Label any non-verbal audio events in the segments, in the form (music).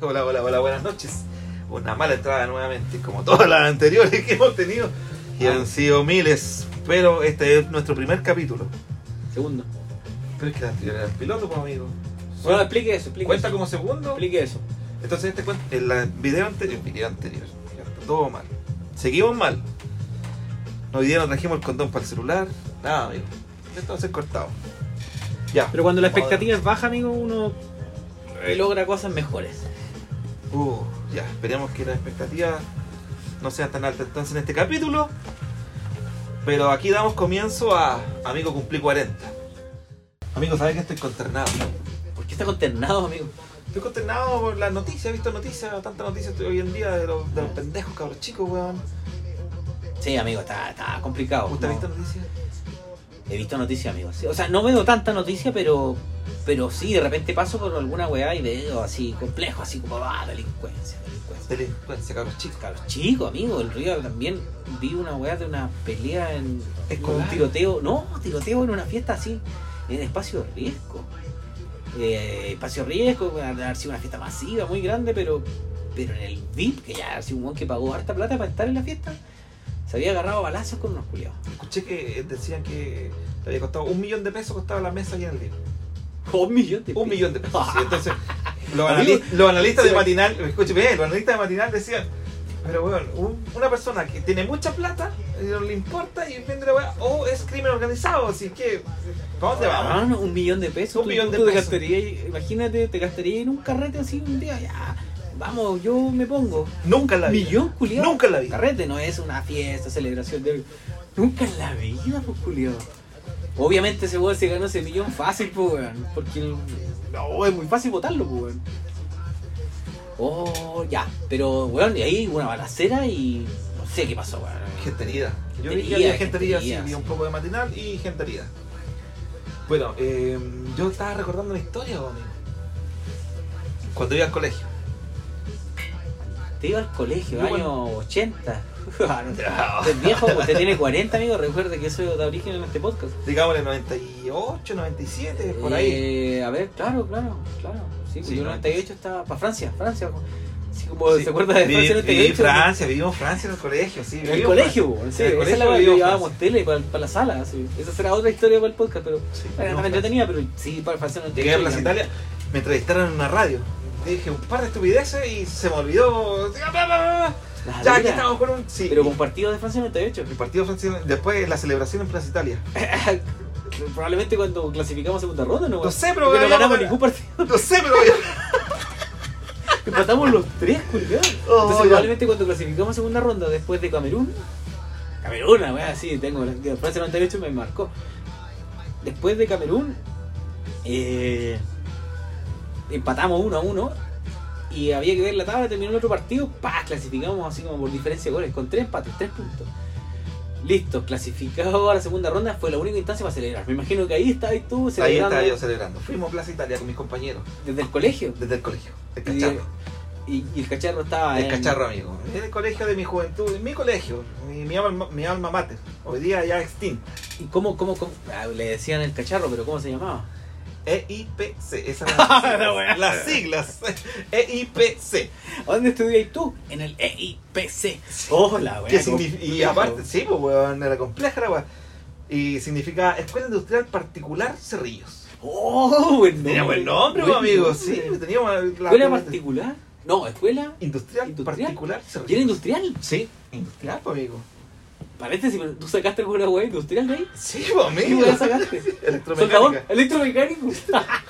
Hola, hola, hola, buenas noches. Una mala entrada nuevamente, como todas las anteriores que hemos tenido. Y han sido miles, pero este es nuestro primer capítulo. Segundo. Pero es que la anterior era el piloto, pues amigo. Bueno, explique eso, explique ¿Cuenta eso. como segundo? Explique eso. Entonces este cuenta, el la- video anterior, el video anterior, todo mal. Seguimos mal. Hoy día no trajimos el condón para el celular, nada amigo. Esto va a ser cortado. Ya. Pero cuando la expectativa es baja, amigo, uno eh, logra cosas mejores. Uh, ya, esperemos que la expectativa no sea tan alta entonces en este capítulo. Pero aquí damos comienzo a Amigo Cumplí 40. Amigo, ¿sabes que estoy consternado? ¿Por qué está consternado, amigo? Estoy consternado por las noticias, he visto noticias, tantas noticias hoy en día de los, de los pendejos cabros chicos, weón. Sí, amigo, está, está complicado. ¿Usted ha No, visto noticias? He visto noticias, amigo. Sí, o sea, no veo tanta noticia, pero pero sí, de repente paso por alguna weá y veo así complejo, así como, ah, delincuencia, delincuencia. Delincuencia, cabros chicos. Cabros chicos, amigo, el río también vi una weá de una pelea en Escolar. un tiroteo, no, tiroteo en una fiesta así, en espacio de riesgo. Eh, espacio de riesgo, haber sido una fiesta masiva, muy grande, pero pero en el VIP, que ya ha sido un weón que pagó harta plata para estar en la fiesta, se había agarrado a balazos con unos culiados. Escuché que decían que le había costado un millón de pesos costaba la mesa y en el día. Un millón de Un millón de pesos. sí. Entonces, (laughs) los, Amigo, anali- los analistas de matinal, escúcheme los analistas de matinal decían, pero weón, un- una persona que tiene mucha plata, y no le importa y vende la weá, o es crimen organizado, así que, ¿para dónde vamos? Ah, un millón de pesos. Un Tú- millón de tú te pesos. imagínate, te gastarías en un carrete así un día, ya. Vamos, yo me pongo. Nunca en la vida. Millón, culiado. Nunca en la vida. Carrete no es una fiesta, celebración de. Nunca en la vida, pues, culiado. Obviamente ese weón se ganó ese millón fácil, pues, weón. Porque el- no, es muy fácil votarlo, pues, weón. Oh, ya. Pero, weón, y ahí una balacera y. No sé qué pasó, weón. Gente herida. Yo vi que había gente herida, sí, vi un poco de matinal y gente herida. Bueno, eh, yo estaba recordando una historia, weón. Cuando iba al colegio. Te iba al colegio, Yo, año 80. (laughs) Ah, no, Usted es viejo, usted tiene 40, amigo. Recuerde que soy de origen en este podcast. Digamos en el 98, 97, por ahí. Eh, a ver, claro, claro, claro. Sí, Sí, el ¿no? 98 estaba para Francia, Francia. Así como Sí. se acuerda de Francia viví 98. en Francia, vivimos Francia en el colegio, sí. En el colegio, en sí, el esa colegio es la que llevábamos tele para, para la sala. sí. Esa será otra historia para el podcast, pero Sí, bueno, vivimos no me en entretenía, pero sí, para Francia no Llegué a Plaza Italia, me entrevistaron en una radio. Dije un par de estupideces y se me olvidó. Ya, aquí estamos con un. Sí. Pero con partido de Francia 98. el partido francés, después la celebración en Plaza Italia. (laughs) Probablemente cuando clasificamos a segunda ronda, ¿no? No sé, pero Porque no ganamos ningún partido. No sé, pero. (laughs) Empatamos los tres, culiados. Oh, Entonces, ya. probablemente cuando clasificamos a segunda ronda después de Camerún. Camerún, wea así, tengo la de Francia 98 me marcó. Después de Camerún, eh, empatamos uno a uno. Y había que ver la tabla, terminó el otro partido, pa, clasificamos así como por diferencia de goles, con tres empates, tres puntos. Listo, clasificado a la segunda ronda, fue la única instancia para celebrar. Me imagino que ahí estabas tú Ahí celebrando estaba yo celebrando. Fuimos a Plaza Italia con mis compañeros desde el colegio. desde el colegio. El cacharro. y- y el cacharro estaba El en- cacharro, amigo. En el colegio de mi juventud, en mi colegio, mi, mi alma, mi alma mater. Hoy día ya extinto. ¿Y cómo, cómo, cómo? Ah, le decían el cacharro, pero ¿cómo se llamaba? EIPC, esas wea. las siglas. Las siglas. EIPC. ¿A dónde estudias tú? En el EIPC. Oh, la ¿Qué wea, significa? Y aparte, sí, pues, weón, era compleja la. Y significa Escuela Industrial Particular Cerrillos. Oh, buen nombre. Tenía buen nombre, Buen pues, amigo. nombre. Sí, teníamos la. ¿Escuela particular? No, escuela. Industrial, ¿Industrial? Particular ¿Y Cerrillos. era industrial? Sí, industrial, pues, amigo. Paréntesis, pero tú sacaste alguna wea industrial de ahí. Sí, pues, ¿Qué amigo. wea sacaste? (laughs) Electromecánica. (laughs)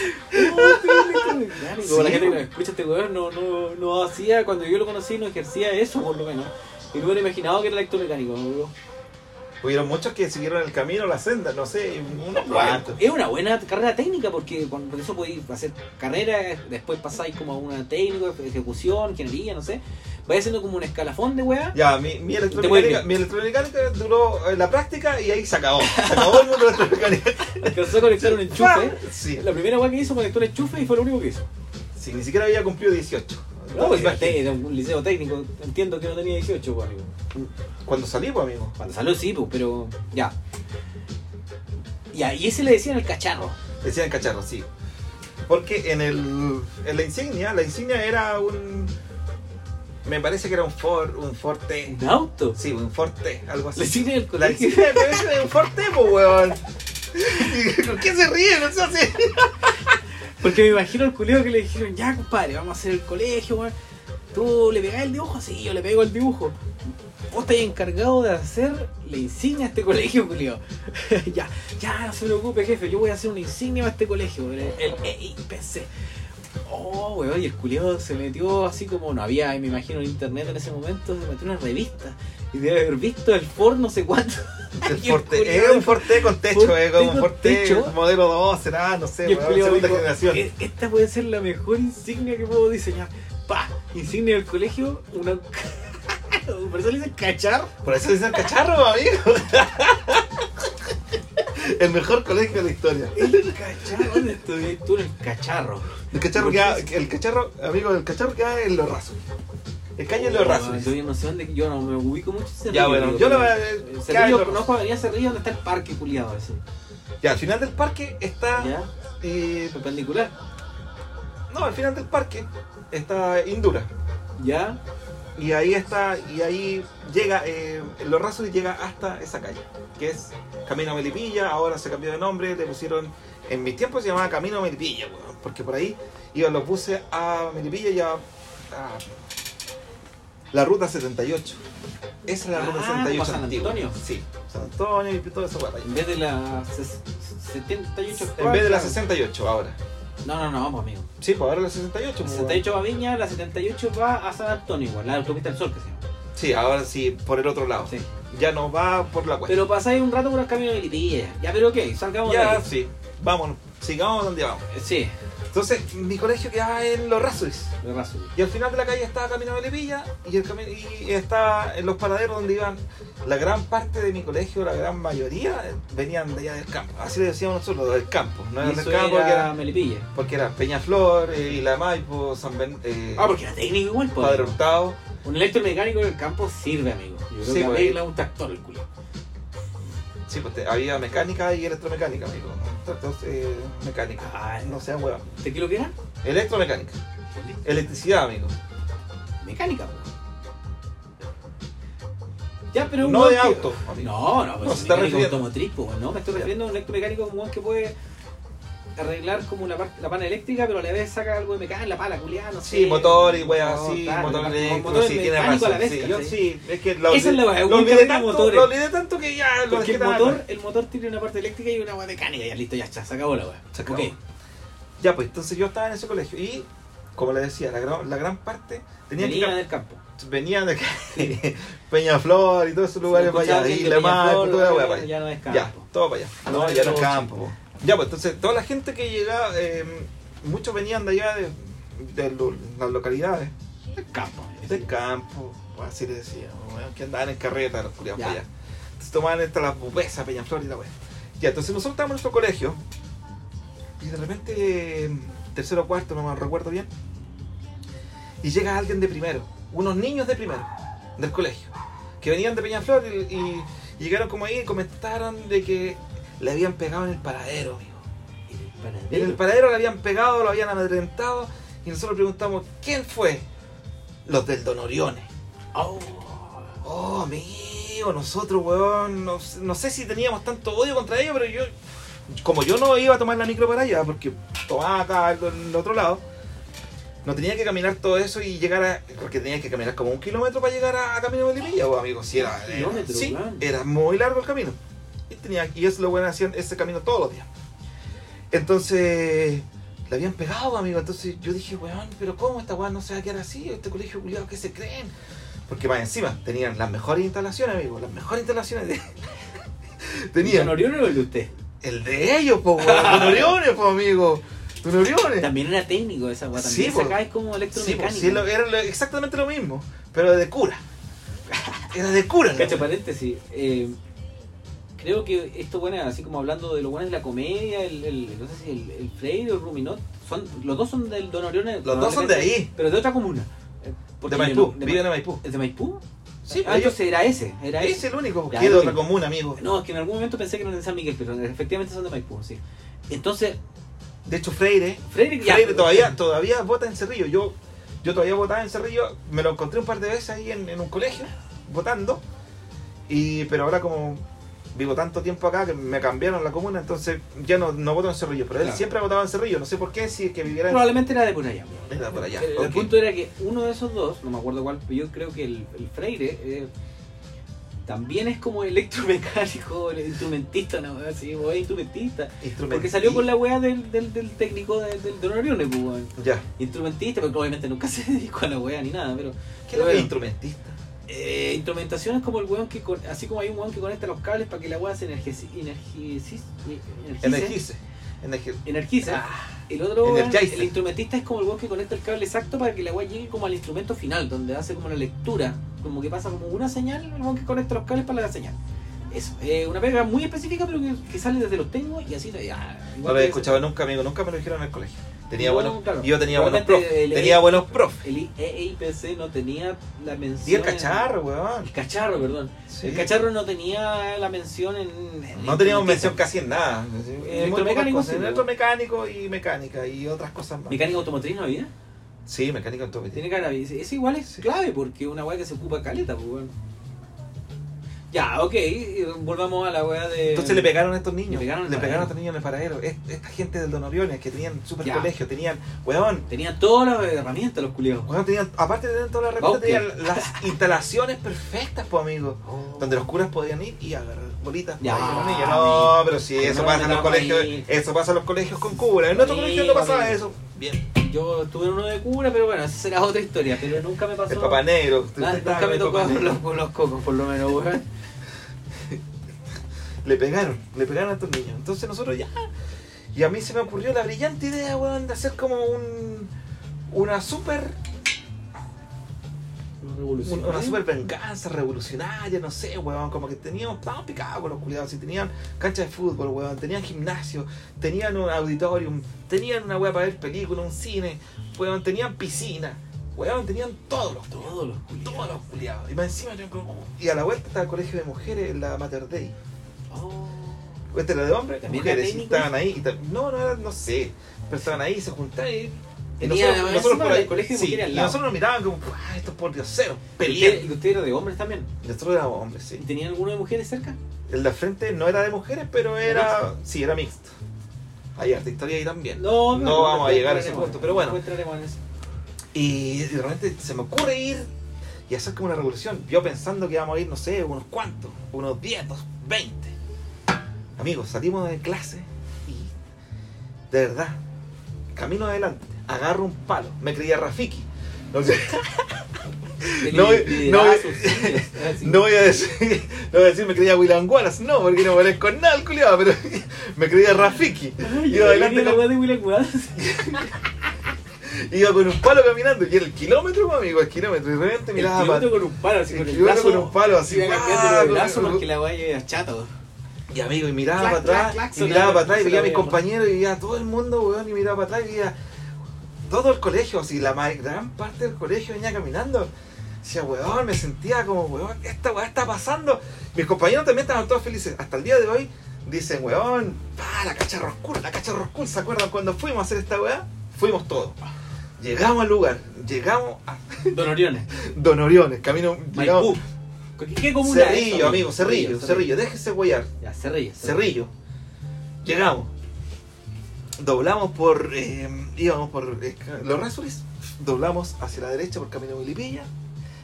Oh, sí, electromecánico. Sí, la gente que po. no escucha este weón, no, no, no hacía, cuando yo lo conocí, no ejercía eso por lo menos. Y no me hubiera imaginado que era electromecánico. bro. Hubieron muchos que siguieron el camino, la senda, no sé, unos cuantos. Es una buena carrera técnica porque con eso podéis hacer carrera, después pasáis como a una técnica, ejecución, ingeniería, no sé. Vais haciendo como un escalafón de weá. Ya, mi, mi, electromecánica, vuelve. mi electromecánica duró eh, la práctica y ahí se acabó. Se acabó el mundo de la electromecánica. Alcanzó a conectar un enchufe. Sí, La primera weá que hizo conectó el enchufe y fue lo único que hizo. sí, ni siquiera había cumplido 18. No, pues era un liceo técnico, entiendo que no tenía 18, pues, amigo. Cuando salí, pues, amigo. Cuando salió sí, pues, pero ya. Ya, y ese le decían el cacharro. Decían cacharro, sí. Porque en, el, en la insignia, la insignia era un. Me parece que era un Ford, un Ford T. ¿Un auto? Sí, un Ford T, algo así. Le insignia del La colegio. insignia me parece de un Ford T, pues, weón. (laughs) ¿Por qué se ríen? No sé así. Porque me imagino al culeo que le dijeron, ya compadre, vamos a hacer el colegio, weón. ¿Tú le pegás el dibujo? Sí, yo le pego el dibujo. Vos estás encargado de hacer la insignia a este colegio, culeo. (laughs) ya, ya, no se preocupe, jefe, yo voy a hacer una insignia a este colegio, el, el EIPC. Oh, weón, y el culeo se metió así como no había, me imagino, en internet en ese momento, se metió en una revista. Y debe haber visto el Ford no sé cuánto. (laughs) El culiao es un Ford T con techo, como T un T techo. modelo 2, será, no sé, weón, segunda dijo, generación. "E- Esta puede ser la mejor insignia que puedo diseñar. Pa, insignia del colegio, una. (laughs) Por eso le dicen cachar. Por eso dicen cacharro, amigo. (laughs) (laughs) El mejor colegio de la historia. El cacharro, ¿dónde estudias tú el cacharro? El cacharro que ha- el cacharro, amigo, el cacharro que hay en los rasos. El calle en los rasos. Yo no sé dónde, yo no me ubico mucho en Ya, bueno, yo lo- pero- eh, el ¿qué hay en Cerrillo, los conozco Avenida Cerrillo donde está el parque culiado ese. Ya, al final del parque está. ¿Ya? eh, Perpendicular. no, al final del parque está Indura. ¿Ya? Y ahí está, y ahí llega, eh, los rasos y llega hasta esa calle, que es Camino a Melipilla, ahora se cambió de nombre, le pusieron, en mis tiempos se llamaba Camino a Melipilla, weón, porque por ahí iban los buses a Melipilla y a, a la ruta 78. Esa es la ruta Ah, 78 como San antigua. Antonio. Sí, San Antonio y todo eso para allá. En vez de la ses- 78 En vez de la cuadras. 68 ahora. No, no, no, vamos, amigo. Sí, pues ahora la 68. La pues, 78 va a Viña, la 78 va a San Antonio, igual, la autopista del Sol que se llama. Sí, ahora sí, por el otro lado. Sí. Ya no va por la cuesta. Pero pasáis un rato por el camino de Milipilla. Ya, pero ok, salgamos de ya, ahí. sí. Vámonos, sigamos donde vamos. Sí, Entonces, mi colegio quedaba en Los de razón. Y al final de la calle estaba Camino de Lepilla y, el cami- y estaba en los paraderos donde iban la gran parte de mi colegio, la gran mayoría, venían de allá del campo. Así le decíamos nosotros, del campo. No Y eran del campo era porque era, Melipilla. porque era Peñaflor, eh, Isla de Maipo, San Ben, eh, Ah, porque era técnico igual, pues. Padre Hurtado. Un electromecánico en el campo sirve, amigo. Yo creo Sí, que pues. arregla un tractor el culo. Sí, pues te- había mecánica y electromecánica, amigo. Entonces, eh, mecánica. Ah, no sean huevos. ¿Te qué lo que era? Electromecánica. Electricidad, amigo. Mecánica, po. Ya, pero un No de auto, amigo. No, no, pues No, se está mecánico automotriz, po, no, me estoy refiriendo a un electromecánico como un que puede arreglar como la parte la pana eléctrica, pero a la vez saca algo de mecánica, la pala culiada, no sé. Sí, motor y weas así, motor eléctrico, motor sí, tiene la razón. vez, Sí, yo ¿cachai? sí, es que lo, Esa es la wea, lo olvidé tanto, motores. lo olvidé tanto que ya lo Porque el motor, el motor tiene una parte eléctrica y una wea mecánica, ya listo, ya está, se acabó la wea. Se acabó. Ok. Ya, pues entonces yo estaba en ese colegio y, como le decía, la gran, la gran parte tenía Venía que del campo. venían de (laughs) Peñaflor y todos esos lugares para allá, y La Maipo, toda la wea para allá. Ya no es Ya, campo. todo para allá. No, ya no es campo. Ya, pues entonces toda la gente que llegaba, eh, muchos venían de allá, de, de lo- las localidades, El campo. del campo, pues así le decíamos, weón, que andaban en carreta los culiados allá. Entonces tomaban esta las bubesas, Peñaflor y la wea. Ya, entonces nosotros estábamos en nuestro colegio y de repente, tercero o cuarto, no me recuerdo bien, y llega alguien de primero, unos niños de primero, del colegio, que venían de Peñaflor y, y llegaron como ahí y comentaron de que le habían pegado en el paradero, amigo. En el paradero le habían pegado, lo habían amedrentado y nosotros preguntamos, ¿quién fue? Los del Don Orione. Oh. Oh, amigo, nosotros, weón, no, sé- no sé si teníamos tanto odio contra ellos, pero yo, como yo no iba a tomar la micro para allá, porque tomaba acá en el otro lado, no tenía que caminar todo eso y llegar a, porque tenía que caminar como un kilómetro para llegar a, a Camino de Melipilla, pues, amigo, si era, sí, claro. era muy largo el camino. Y, tenía, y eso lo bueno hacían ese camino todos los días. Entonces, le habían pegado, amigo. Entonces yo dije, weón, pero ¿cómo esta weón no se va a quedar así? Este colegio culiado, ¿qué se creen? Porque más encima tenían las mejores instalaciones, amigo, las mejores instalaciones de, (laughs) Tenía ¿Don Orión o el de usted? el de ellos, po, weón. (laughs) Oriones, po, amigo. Oriones. También era técnico esa. También Sí, esa po. acá es como Sí, electromecánico. sí, lo- era lo- exactamente lo mismo, pero de cura. (laughs) Era de cura. ¿no? Cacho, paréntesis. eh, creo que esto, bueno, así como hablando de lo bueno de la comedia, el, el- no sé si el, el Freire o el Ruminot, son, los dos son del Don Orión. Los dos son de ahí. Pero de otra comuna. Eh, porque De Maipú, no- de viven en Maipú. ¿Es de Maipú? Sí, ah, entonces era ese. Era Es ese. el único que es de otra comuna, amigo. No, es que en algún momento pensé que eran de San Miguel, pero efectivamente son de Maipú, sí. Entonces, De hecho, Freire, Freire, ya, Freire pero- todavía, todavía vota en Cerrillo. Yo, yo todavía votaba en Cerrillo, me lo encontré un par de veces ahí en, en un colegio, votando. Y, pero ahora como vivo tanto tiempo acá que me cambiaron la comuna, entonces ya no, no voto en Cerrillo. Pero él Claro. siempre ha votado en Cerrillo, no sé por qué, si es que viviera en... Probablemente era de por allá. Era por allá, El, punto era que uno de esos dos, no me acuerdo cuál, pero yo creo que el, el Freire eh, también es como electromecánico, (laughs) el instrumentista, ¿no? Así, o es instrumentista. Instrumentista. Porque salió con la weá del, del, del técnico de- del Don Oriones, pues. Ya. Instrumentista, porque obviamente nunca (laughs) se dedicó a la weá ni nada, pero. ¿Qué pero es bueno, instrumentista? Eh, instrumentación es como el weón que, con- así como hay un weón que conecta los cables para que la weá se energice. Energice. Energi- Energice. Ah, El otro, weón, el instrumentista es como el weón que conecta el cable exacto para que la weá llegue como al instrumento final, donde hace como la lectura, como que pasa como una señal, el weón que conecta los cables para la señal. Eso, eh, una pega muy específica, pero que, que sale desde los técnicos y así, ya, no lo he escuchado nunca, amigo. Nunca me lo dijeron en el colegio. Tenía No, buenos... claro. Yo tenía buenos el- Tenía buenos profes. El EIPC no tenía la mención. Y el cacharro, weón. El cacharro, perdón. Sí. El cacharro no tenía la mención en. en No teníamos mención casi en nada. Electromecánico, sí, electromecánico y mecánica y otras cosas más. ¿Mecánica automotriz no había? Sí, mecánica automática. Tiene cara. Es igual es clave porque una weá que se ocupa caleta, pues weón. Ya, ok, volvamos a la weá de. Entonces le pegaron a estos niños. Le Le pegaron a estos niños en el paradero. Es- Esta gente del Don Oriones que tenían super Ya. colegio, tenían, weón, Tenían todas las herramientas los culiados. weón, tenían, aparte de tener todas las herramientas, tenían las (laughs) instalaciones perfectas, pues amigo. Oh. Donde los curas podían ir y agarrar bolitas. Ya. No, pero si No eso pasa en los colegios, eso pasa en los colegios con cura. En nuestro colegio no pasaba eso. Bien. Yo estuve en uno de cura, pero bueno, esa será otra historia. Pero nunca me pasó. El papá negro. Ah, nunca me tocó con los, con los cocos, por lo menos, weón. Le pegaron, le pegaron a estos niños. Entonces nosotros ya. Y a mí se me ocurrió la brillante idea, weón, de hacer como un. Una super. Un- Una super venganza revolucionaria, no sé, weón. Como que teníamos. Estábamos picados con los culiados. Y tenían cancha de fútbol, weón. Tenían gimnasio. Tenían un auditorium. Tenían una weá para ver películas, un cine. Weón, tenían piscina. Weón, tenían todos los Todos los culiados. Todos los culiados. Y más encima Y a la vuelta estaba el colegio de mujeres, la Mater Dei. Oh. Este era de hombres, ¿También mujeres, y estaban ahí. y no, no, no sé. Pero estaban ahí, se juntaban y. y Tenía, nosotros, nosotros por ahí. colegio sí, y nosotros nos miraban como, ah, estos por dioseros, ¿Y peleando. y usted era de hombres también? Nosotros éramos hombres, ¿Y sí. tenían alguno de mujeres cerca? El de frente no era de mujeres, pero era. Sí, era mixto. Hay harta historia ahí también. No, No vamos a llegar a ese punto, pero bueno. no eso. Y de repente se me ocurre ir y hacer como una revolución. Yo pensando que íbamos a ir, no sé, unos cuantos, unos 10, unos 20. Amigos, salimos de clase y de verdad, camino adelante, agarro un palo, me creía Rafiki. No, sé, (laughs) No, no, voy a decir, no voy a decir me creía William Wallace, no, porque no parezco con nada el culiado, pero me creía Rafiki. Ay, Iba adelante la con- de William Wallace. (laughs) Iba con un palo caminando y era el kilómetro, amigo, el kilómetro. Y de repente El miraba kilómetro para con un palo, así el con el kilómetro brazo. con un palo, así, Iba cambiando el brazo con- porque la weá era chata. Y amigo, y miraba Clac, para atrás, clac, clac, y miraba para atrás y veía a mis compañeros y veía a todo el mundo, weón, y miraba para atrás y veía todo el colegio, así la ma- gran parte del colegio venía caminando. Decía, weón, me sentía como, weón, esta weá está pasando. Mis compañeros también estaban todos felices. Hasta el día de hoy dicen, weón, pa, la cacharro oscura, la cacharro oscura. ¿Se acuerdan cuando fuimos a hacer esta weá? Fuimos todos. Llegamos al lugar, llegamos a (laughs) Don Oriones. Don Oriones, camino, llegamos. ¿Qué, comuna es Cerrillo, eso? amigo, Cerrillo, Cerrillo, déjese huellar. Ya, Cerrillo. Cerrillo. Llegamos. Doblamos por. eh, íbamos por los Rasuris. Doblamos hacia la derecha por camino de Milipilla.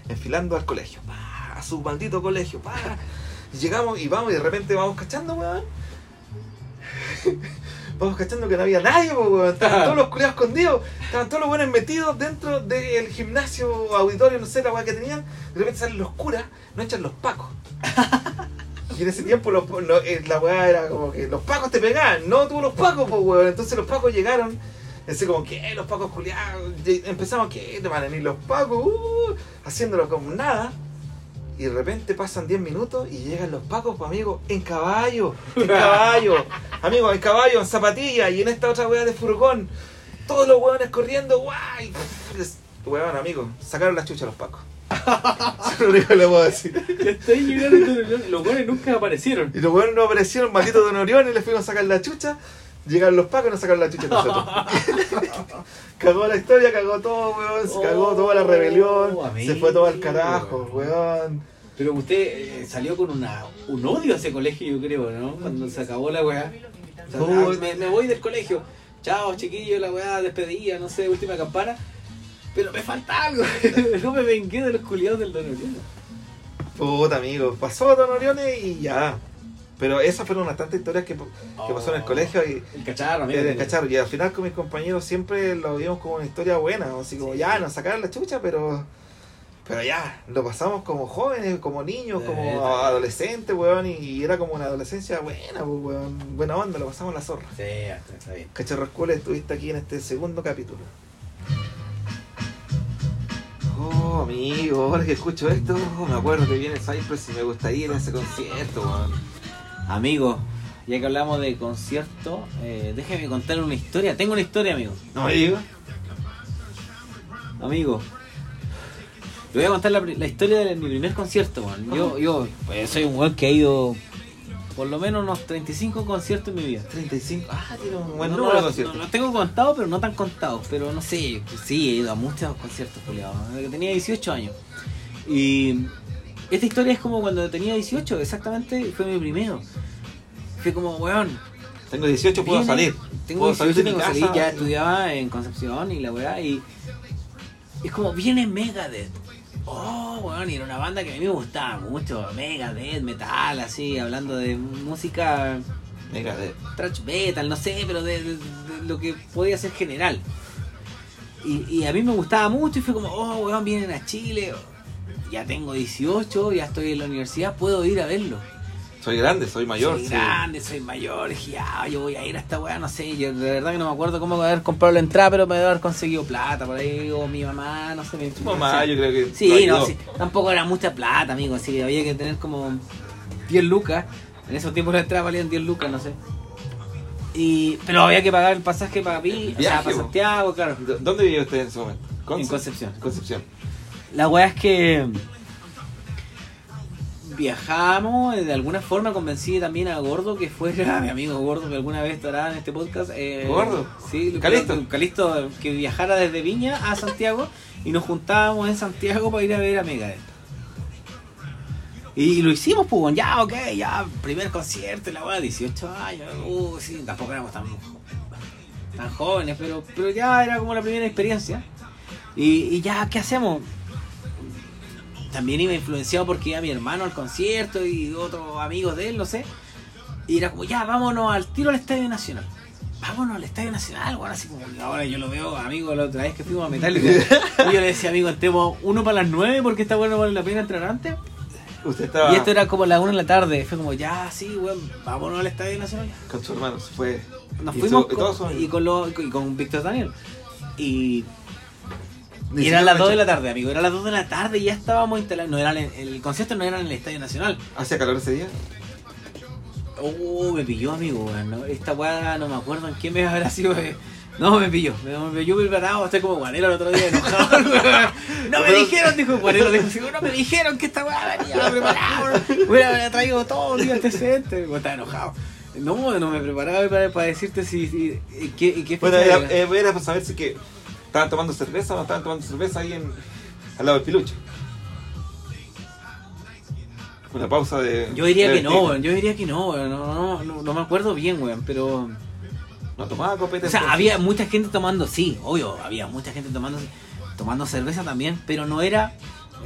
Enfilando al colegio. A su maldito colegio. Pa. Llegamos y vamos y de repente vamos cachando, weón. (laughs) Vamos cachando que no había nadie, weón. Estaban todos los culiados escondidos. Estaban todos los buenos metidos dentro del gimnasio, auditorio, no sé, la weá que tenían. De repente salen los curas, no echan los pacos. Y en ese tiempo los, eh, la weá era como que los pacos te pegaban, no tú los pacos, pues weón. Entonces los pacos llegaron, así como que "Eh, los pacos culiados. Empezamos que te van a venir los pacos, uh, haciéndolo como nada. Y de repente pasan 10 minutos y llegan los pacos, pues amigo, en caballo, en caballo, (laughs) amigo, en caballo, en zapatilla y en esta otra weá de furgón. Todos los weones corriendo, guay. Weón, amigo, sacaron la chucha a los pacos. (laughs) Es lo único que le puedo decir. Estoy llegando, los buenos nunca aparecieron. Y los weones no aparecieron, maldito Don Orión, y les fuimos a sacar la chucha. Llegaron los pacos y nos sacaron la chucha nosotros. (laughs) cagó la historia, cagó todo, weón. Se cagó toda la rebelión. Oh, se fue todo al carajo, weón. Pero usted eh, salió con una, un odio a ese colegio, yo creo, ¿no? Cuando se acabó la weá. O sea, ah, me, me voy del colegio. Chao, chiquillo, la weá, despedida, no sé, última campana. Pero me falta algo. (laughs) no me vengué de los culiados del Don Orión. Puta, amigo. Pasó Don Oriones y ya. Pero esas fueron unas tantas historias que, que pasó en el colegio y. El cacharro, amigo. Y al final con mis compañeros siempre lo vimos como una historia buena, así como ya, nos sacaron la chucha, pero pero ya, lo pasamos como jóvenes, como niños, como adolescentes, weón, y era como una adolescencia buena, pues, weón, buena onda, lo pasamos la zorra. Sí, está, bien. Cacharro Escuela, estuviste aquí en este segundo capítulo. Oh, amigo, ahora que escucho esto, oh, me acuerdo que viene Cypress y me gustaría ir a ese concierto, weón. Amigo, ya que hablamos de concierto, eh, déjeme contar una historia. Tengo una historia, amigo. No me digo. Amigo, te voy a contar la, historia de mi primer concierto, weón. Yo, yo pues, soy un weón que ha ido por lo menos unos 35 conciertos en mi vida. 35. Ah, tiene un buen número de conciertos. no los tengo contados, pero no tan contados. Pero no sé, sí, he ido a muchos conciertos, que tenía 18 años. Y esta historia es como cuando tenía 18, exactamente, fue mi primero. Fue como, weón, Tengo 18, puedo Viene, salir. Tengo puedo 18, salir de mi tengo que casa. salir, ya estudiaba en Concepción y la weá, y es como, viene Megadeth. Oh, weón, y era una banda que a mí me gustaba mucho, Megadeth, metal, así, hablando de música Megadeth. trash metal, no sé, pero de, lo que podía ser general. Y, y a mí me gustaba mucho y fue como, oh, weón, vienen a Chile, ya tengo 18, ya estoy en la universidad, puedo ir a verlo. Soy grande, soy mayor. soy sí. grande, soy mayor, dije, yo voy a ir a esta weá, no sé, yo de verdad que no me acuerdo cómo haber comprado la entrada, pero me debe haber conseguido plata por ahí, o mi mamá, no sé. Mi, mamá, no yo creo que. Sí, no, sí, tampoco era mucha plata, amigo, así que había que tener como 10 lucas, en esos tiempos la entrada valían 10 lucas, no sé. Y, pero había que pagar el pasaje para mí, o sea, para. Santiago, claro. ¿Dó- ¿Dónde vive usted en ese momento? En Concepción. Concepción. La weá es que viajamos, eh, de alguna forma convencí también a Gordo que fuera (laughs) mi amigo Gordo que alguna vez estará en este podcast. eh, ¿Gordo? Sí, ¿Calisto? que- Calisto que viajara desde Viña a Santiago y nos juntábamos en Santiago para ir a ver a Megadeth. Y lo hicimos, pues, ya, ok, ya, primer concierto, la weá, 18 años, uh, sí, tampoco éramos tan, tan jóvenes, pero, pero ya era como la primera experiencia. Y, y ya, ¿qué hacemos? También iba influenciado porque iba mi hermano al concierto y otros amigos de él, no sé. Y era como, ya, vámonos al tiro al Estadio Nacional. Vámonos al Estadio Nacional, bueno, así como ahora yo lo veo, amigo, la otra vez que fuimos a Metallica. (laughs) y yo le decía, amigo, entremos uno para las 9 porque está bueno vale la pena entrar antes. Usted estaba Y esto era como las 1 de la tarde. Fue como, ya, sí, weón, vámonos al Estadio Nacional. con su hermano, se fue. Nos Y fuimos su- y todos con, son- y con, lo- y con Víctor Daniel. Y Ni era las me 2 de la tarde, amigo. Era las 2 de la tarde y ya estábamos instalados. No era en- el concierto no era en el Estadio Nacional. ¿Hacía calor ese día? Oh, me pilló, amigo. Esta weá no me acuerdo en qué me habrá sido. eh. No, me pilló. Me, me pilló preparado. Estoy como Guanero el otro día enojado. (laughs) no me dijeron, dijo Guanero. Dijo, "Sí, no me dijeron que esta weá venía preparado. Hubiera traído todo el día antecedente. Estaba enojado. No, no me preparaba para, para decirte si, si eh, qué, qué Bueno, era, era. eh, era para saber si que estaban tomando cerveza o no estaban tomando cerveza ahí en, al lado del pilucho. Una pausa de. Yo diría de que no, weón. Yo diría que no, weón. No, no, no, no me acuerdo bien, weón. Pero. No tomaba copete. O sea, había mucha gente tomando, sí, obvio, había mucha gente tomando, tomando cerveza también, pero no era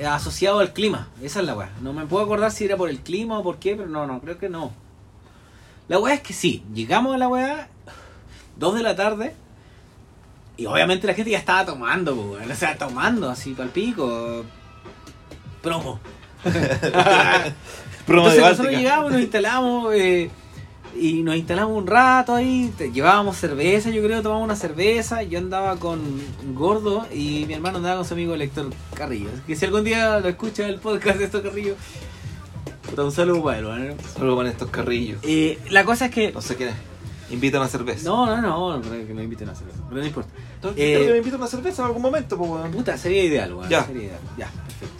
asociado al clima. Esa es la weá. No me puedo acordar si era por el clima o por qué, pero no, no, creo que no. La weá es que sí, llegamos a la weá, dos de la tarde, y obviamente la gente ya estaba tomando, weón. o sea, tomando así, pal pico. Promo. (laughs) Promo de Entonces nosotros llegamos, nos instalamos eh, y nos instalamos un rato ahí. Llevábamos cerveza, yo creo, tomamos una cerveza. Yo andaba con Gordo y mi hermano andaba con su amigo Héctor Carrillo. Que si algún día lo escucha el podcast de Héctor Carrillo, un saludo para él, ¿no? Solo con estos carrillos. Eh, la cosa es que. No sé quién es. Invita a una cerveza. No, no, no, no, que me inviten a eso. Pero no importa. Entonces, Eh, que me invita a una cerveza en algún momento, pues, weón. Puta, sería ideal, weón. Ya. Sería ideal. Ya, perfecto.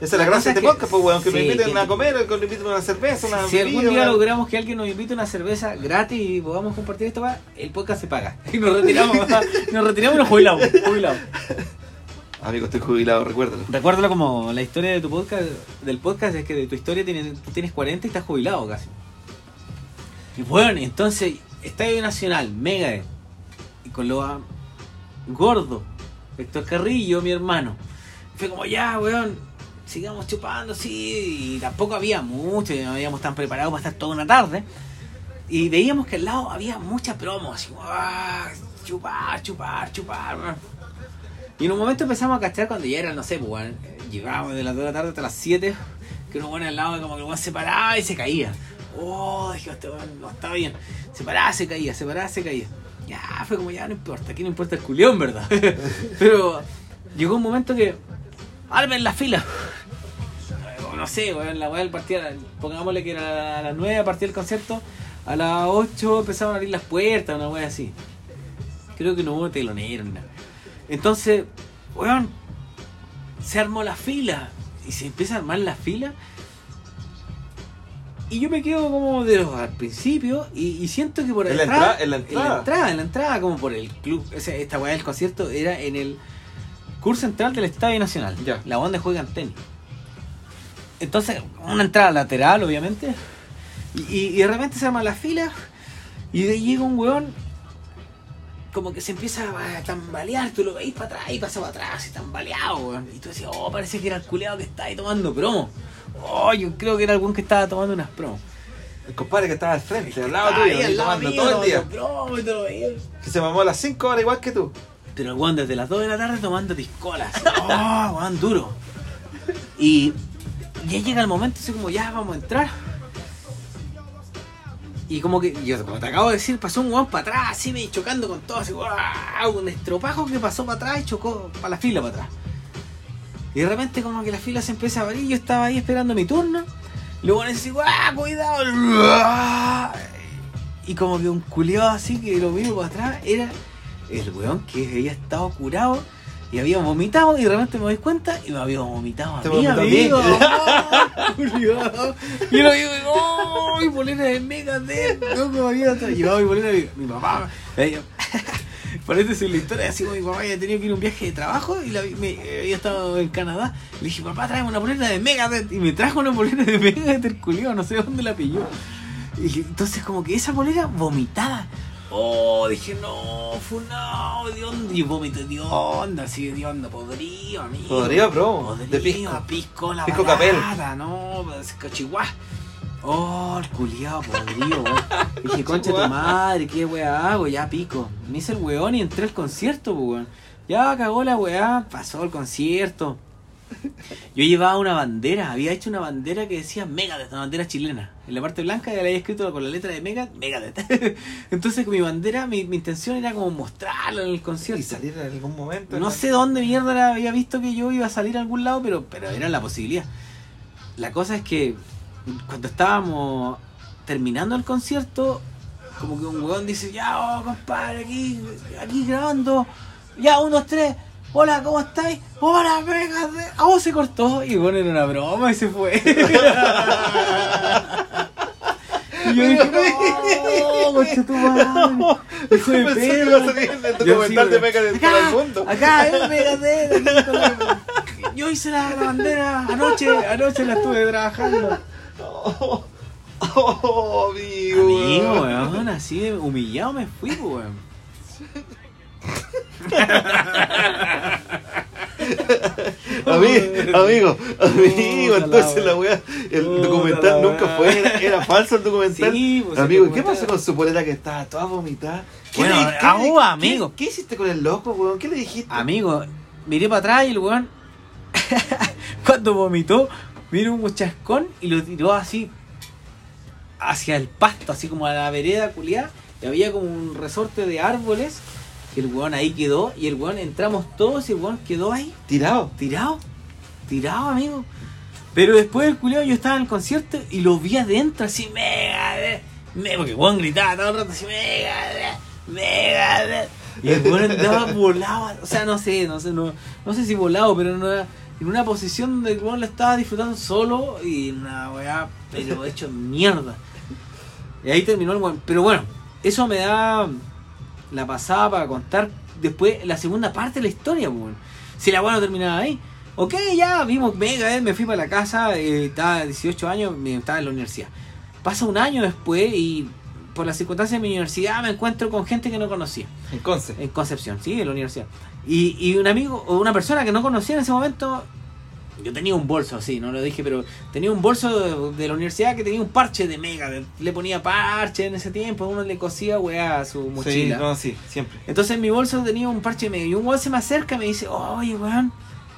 Esa es la La gracia de este podcast, pues, weón. Que sí, nos inviten que- a comer, que nos inviten a una cerveza, una Si algún día logramos que alguien nos invite una cerveza gratis y podamos compartir esto, va, el podcast se paga. (laughs) Y nos retiramos, nos retiramos y nos jubilamos. jubilamos. Amigo, estoy jubilado, recuérdalo. Recuérdalo como la historia de tu podcast, del podcast es que de tu historia tienes, tú tienes 40 y estás jubilado casi. Y bueno, entonces, Estadio Nacional, mega y con lo ah, gordo, Héctor Carrillo, mi hermano. Fue como, ya, weón, sigamos chupando, sí, y tampoco había mucho, no habíamos tan preparados para estar toda una tarde. Y veíamos que al lado había mucha promo, así ah, chupar, chupar, chupar. weón. Y en un momento empezamos a cachar cuando ya eran, no sé, pues, llegábamos de las 2 de la tarde hasta las 7, que uno bueno al lado, como que weón se paraba y se caía. Oh, dije, este no estaba bien. Se paraba, se caía, se paraba, se caía. Ya, fue como, ya no importa, aquí no importa el culión, ¿verdad? (laughs) Pero llegó un momento que, armen la fila. No sé, weón, la weá del partido, pongámosle que era a las 9 a partir del concierto, a las 8 empezaron a abrir las puertas, una weá así. Creo que no hubo telonero nada. Entonces, weón, se armó la fila. Y se empieza a armar la fila. Y yo me quedo como de los al principio. Y, y siento que por En la entrada- en la En entrada. la entrada, en la entrada, como por el club. o sea, esta weá del concierto era en el curso central del Estadio Nacional. Ya. La donde juegan tenis. Entonces, una entrada lateral, obviamente. Y, y- y de repente se arma la fila. Y de ahí llega un weón como que se empieza a tambalear, tú lo veis para atrás y pasa para atrás y tambaleado, weón. Y tú decías, oh, parece que era el culeado que está ahí tomando promo. Oh, yo creo que era algún que estaba tomando unas promos. El compadre que estaba al frente, al lado tuyo, ahí al lado tomando mío, todo el día. Que se mamó a las 5 horas igual que tú. Pero el weón desde las 2 de la tarde tomando piscolas. (laughs) Oh, weón, duro. Y ya llega el momento así como, ya vamos a entrar. Y como que, yo como te acabo de decir, pasó un weón para atrás, así me chocando con todo, así, ¡guau! un estropajo que pasó para atrás y chocó para la fila para atrás. Y de repente como que la fila se empieza a abrir, yo estaba ahí esperando mi turno. Luego así, ¡guau! ¡Cuidado! Y como que un culiado así que lo vino para atrás era el weón que había estado curado y había vomitado y de repente me doy cuenta y me había vomitado a Te mí, amigo. (laughs) ¡Oh! Y lo digo, ¡oh! Mi bolera de Megadeth, no me había llevado mi bolera de mi papá. Eh, Parece ser la historia, así como mi papá había tenido que ir a un viaje de trabajo y la, me, había estado en Canadá. Le dije, papá, tráeme una bolera de Megadeth. Y me trajo una bolera de Megadeth el culiao, no sé dónde la pilló. Y entonces como que esa bolera vomitada. Oh, dije, no, funado, de onda. Y vómito de onda, así de onda, podrido, amigo. Podrido, bro, Podrido, de pisco. pisco, la Pisco balada, no, pues, cachihuá. Oh, el culiado podrido, weón. (laughs) Dije, concha tu madre, qué weá hago, ya pico. Me hice el weón y entré al concierto, weón. Ya cagó la weá, pasó el concierto. Yo llevaba una bandera, había hecho una bandera que decía Megadeth, una bandera chilena. En la parte blanca ya la había escrito con la letra de Mega, Megadeth. (laughs) Entonces con mi bandera, mi, mi intención era como mostrarla en el concierto. Y salir en algún momento. No sé dónde mierda la había visto que yo iba a salir a algún lado, pero, pero era la posibilidad. La cosa es que cuando estábamos terminando el concierto, como que un weón dice, ya, oh, compadre, aquí, aquí grabando, ya, uno, dos, tres, hola, ¿cómo estáis? Hola, venga, a vos se cortó, y bueno, era una broma y se fue. (laughs) y yo dije, no, concha tu madre, (laughs) hijo de salir en Yo documental de. Megadeth Acá, para el mundo. Acá, es con la- Yo hice la bandera anoche, anoche la estuve trabajando. Oh, oh, amigo. Amigo, weón, así de humillado me fui, weón. (laughs) Amigo, amigo, amigo, entonces la weá, el Puta documental nunca fue, era, era falso el documental. Sí, pues, el amigo, ¿qué pasó con su polera que estaba toda vomitada? ¿Qué Bueno, le- qué ah, qué- amigo. ¿Qué, hiciste con el loco, weón? ¿Qué le dijiste? Amigo, miré para atrás y el weón, (laughs) cuando vomitó, vino un chascón y lo tiró así hacia el pasto, así como a la vereda culiada. Y había como un resorte de árboles. Y el weón ahí quedó. Y el weón entramos todos y el weón quedó ahí, Tirado. tirado. Tirado, amigo. Pero después del culiado yo estaba en el concierto y lo vi adentro así, mega, me, porque el weón gritaba todo el rato así, mega, mega. (laughs) Y el weón andaba volado, o sea, no sé, no sé, no, no sé si volado, pero en una, en una posición donde el weón lo estaba disfrutando solo y una weá, pero (laughs) hecho mierda. Y ahí terminó el weón. Pero bueno, eso me da la pasada para contar después la segunda parte de la historia, pues, weón. Si la weá no terminaba ahí. Ok, ya vimos Mega, me fui para la casa, eh, estaba 18 años, me- estaba en la universidad. Pasa un año después y por las circunstancias de mi universidad me encuentro con gente que no conocía. En Conce. En Concepción, sí, en la universidad. Y, y un amigo o una persona que no conocía en ese momento, yo tenía un bolso, sí, no lo dije, pero tenía un bolso de, de la universidad que tenía un parche de mega. de- le ponía parche en ese tiempo, uno le cosía weá a su Sí, mochila. no, sí, siempre. Entonces en mi bolso tenía un parche de mega. Y un weón se me acerca y me dice, oye weón,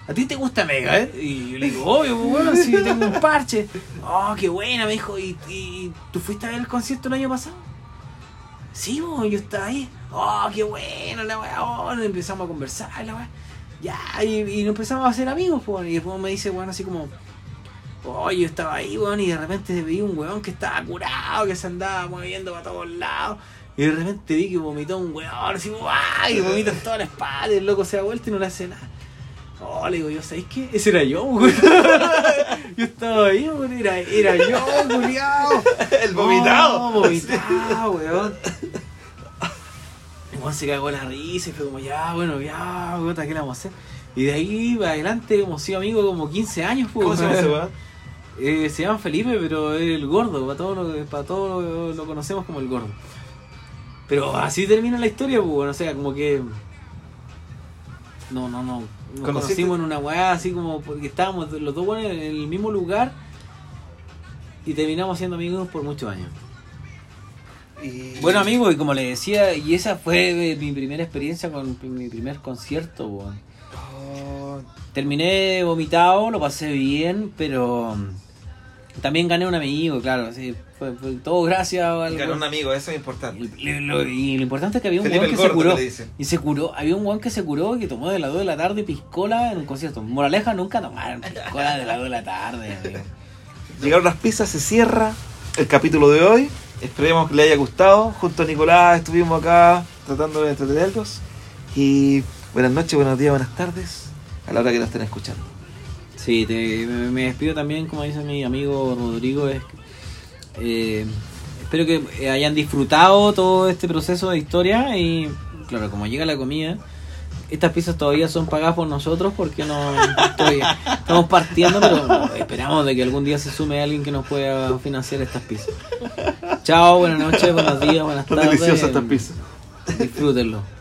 ¿a ti te gusta mega, eh? Y yo le digo, obvio, pues, weón, si tengo un parche. (laughs) Oh, qué buena, me dijo, ¿y, y tú fuiste a ver el concierto el año pasado? Sí, weón, yo estaba ahí. Oh, qué bueno, la weá. Oh, empezamos a conversar, la weá. Ya, y, y nos empezamos a hacer amigos, pues. Y después me dice, weón, así como, oh, yo estaba ahí, weón, y de repente vi un weón que estaba curado, que se andaba moviendo para todos lados. Y de repente vi que vomitó un weón, así, ¡guau! Y vomita en toda la espalda, y el loco se da vuelta y no le hace nada. Oh, le digo, yo, ¿sabéis qué? Ese era yo, weón. (laughs) yo estaba ahí, weón, era, era yo, culiao. (laughs) El vomitado. Oh, vomitado, weón. Weón se cagó la risa y fue como, ya, bueno, ya, weón, ¿qué le vamos a hacer? Y de ahí para adelante hemos sido amigos como 15 años, pues, ¿Cómo se llama ese weón? (laughs) Eh, se llama Felipe, pero es el gordo, para todos lo, para todo lo, lo conocemos como el gordo. Pero así termina la historia, pues, bueno, o sea, como que. No, no, no. Nos ¿Conociste? conocimos en una weá así como porque estábamos los dos buenos en el mismo lugar y terminamos siendo amigos por muchos años. Y- Bueno, amigo, y como le decía, y esa fue eh, mi primera experiencia con mi primer concierto, weón. Oh, Terminé vomitado, lo pasé bien, pero mm, también gané un amigo, claro, sí, fue, fue todo gracias al Ganó un amigo, eso es importante. Y lo, y lo importante es que había un weón que se curó. Y se curó, había un weón que se curó y que tomó de las 2 de la tarde piscola en un concierto. Moraleja nunca tomaron piscola de las 2 de la tarde, amigo. Llegaron las pizzas, se cierra el capítulo de hoy. Esperemos que le haya gustado. Junto a Nicolás estuvimos acá tratando de entretenerlos. Y buenas noches, buenos días, buenas tardes. A la hora que nos estén escuchando. Sí, te- me, despido también, como dice mi amigo Rodrigo. Eh, espero que hayan disfrutado todo este proceso de historia y, claro, como llega la comida, estas pizzas todavía son pagadas por nosotros porque no estoy- estamos partiendo, pero esperamos de que algún día se sume alguien que nos pueda financiar estas pizzas. Chao, buenas noches, buenos días, buenas Son tardes. deliciosas estas pizzas. Disfrútenlo.